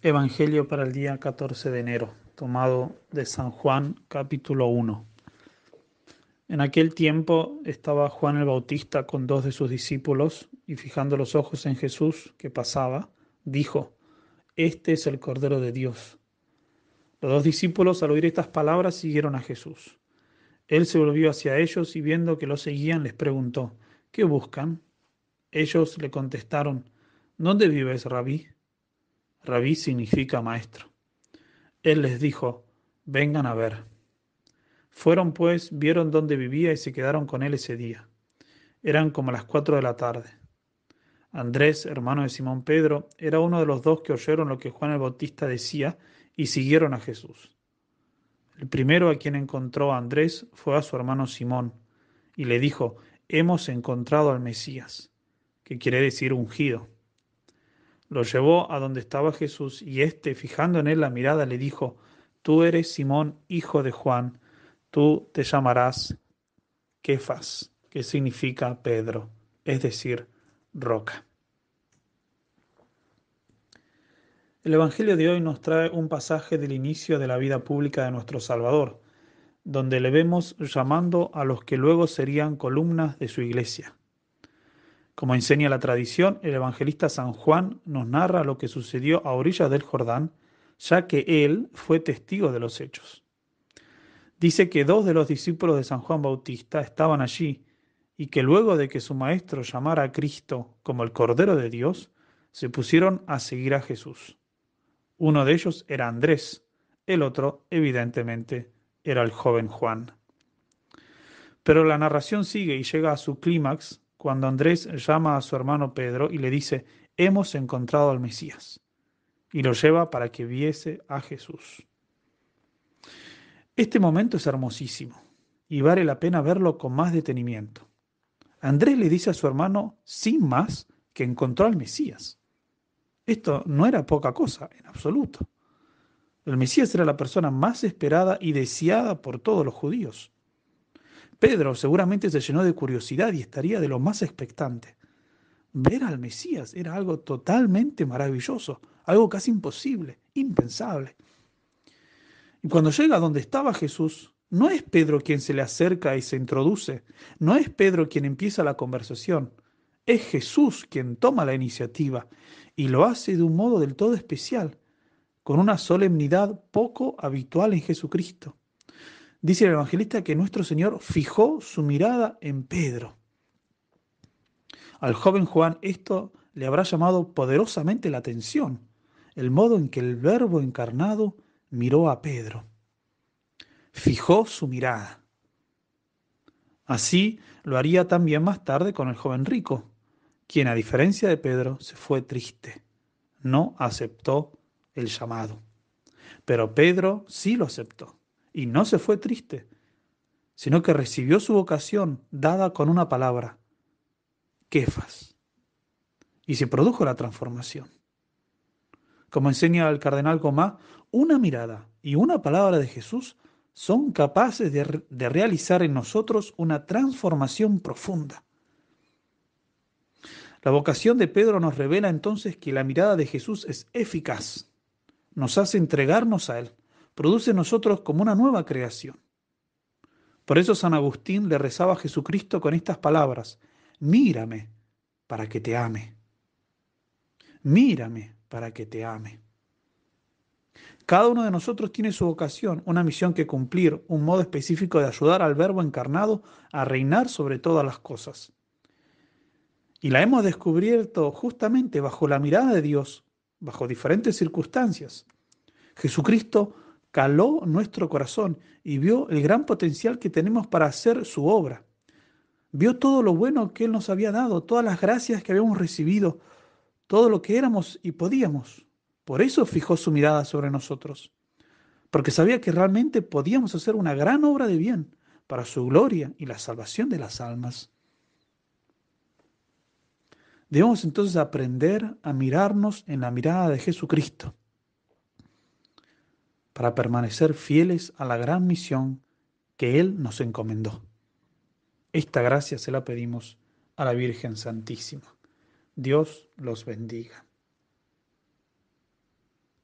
Evangelio para el día 14 de enero, tomado de San Juan capítulo 1. En aquel tiempo estaba Juan el Bautista con dos de sus discípulos y fijando los ojos en Jesús que pasaba, dijo, Este es el Cordero de Dios. Los dos discípulos al oír estas palabras siguieron a Jesús. Él se volvió hacia ellos y viendo que lo seguían les preguntó, ¿qué buscan? Ellos le contestaron, ¿dónde vives, rabí? Rabí significa maestro. Él les dijo, vengan a ver. Fueron pues, vieron dónde vivía y se quedaron con él ese día. Eran como las cuatro de la tarde. Andrés, hermano de Simón Pedro, era uno de los dos que oyeron lo que Juan el Bautista decía y siguieron a Jesús. El primero a quien encontró a Andrés fue a su hermano Simón y le dijo, hemos encontrado al Mesías, que quiere decir ungido. Lo llevó a donde estaba Jesús y éste, fijando en él la mirada, le dijo, Tú eres Simón, hijo de Juan, tú te llamarás Kefas, que significa Pedro, es decir, roca. El Evangelio de hoy nos trae un pasaje del inicio de la vida pública de nuestro Salvador, donde le vemos llamando a los que luego serían columnas de su iglesia. Como enseña la tradición, el evangelista San Juan nos narra lo que sucedió a orillas del Jordán, ya que él fue testigo de los hechos. Dice que dos de los discípulos de San Juan Bautista estaban allí y que luego de que su maestro llamara a Cristo como el Cordero de Dios, se pusieron a seguir a Jesús. Uno de ellos era Andrés, el otro, evidentemente, era el joven Juan. Pero la narración sigue y llega a su clímax cuando Andrés llama a su hermano Pedro y le dice, hemos encontrado al Mesías, y lo lleva para que viese a Jesús. Este momento es hermosísimo y vale la pena verlo con más detenimiento. Andrés le dice a su hermano, sin más, que encontró al Mesías. Esto no era poca cosa, en absoluto. El Mesías era la persona más esperada y deseada por todos los judíos. Pedro seguramente se llenó de curiosidad y estaría de lo más expectante. Ver al Mesías era algo totalmente maravilloso, algo casi imposible, impensable. Y cuando llega donde estaba Jesús, no es Pedro quien se le acerca y se introduce, no es Pedro quien empieza la conversación, es Jesús quien toma la iniciativa y lo hace de un modo del todo especial, con una solemnidad poco habitual en Jesucristo. Dice el evangelista que nuestro Señor fijó su mirada en Pedro. Al joven Juan esto le habrá llamado poderosamente la atención, el modo en que el Verbo encarnado miró a Pedro. Fijó su mirada. Así lo haría también más tarde con el joven rico, quien a diferencia de Pedro se fue triste, no aceptó el llamado. Pero Pedro sí lo aceptó y no se fue triste, sino que recibió su vocación dada con una palabra, Kefas, y se produjo la transformación. Como enseña el cardenal Gomá, una mirada y una palabra de Jesús son capaces de, de realizar en nosotros una transformación profunda. La vocación de Pedro nos revela entonces que la mirada de Jesús es eficaz, nos hace entregarnos a Él, produce en nosotros como una nueva creación. Por eso San Agustín le rezaba a Jesucristo con estas palabras, mírame para que te ame. Mírame para que te ame. Cada uno de nosotros tiene su vocación, una misión que cumplir, un modo específico de ayudar al Verbo encarnado a reinar sobre todas las cosas. Y la hemos descubierto justamente bajo la mirada de Dios, bajo diferentes circunstancias. Jesucristo caló nuestro corazón y vio el gran potencial que tenemos para hacer su obra. Vio todo lo bueno que Él nos había dado, todas las gracias que habíamos recibido, todo lo que éramos y podíamos. Por eso fijó su mirada sobre nosotros, porque sabía que realmente podíamos hacer una gran obra de bien para su gloria y la salvación de las almas. Debemos entonces aprender a mirarnos en la mirada de Jesucristo para permanecer fieles a la gran misión que Él nos encomendó. Esta gracia se la pedimos a la Virgen Santísima. Dios los bendiga.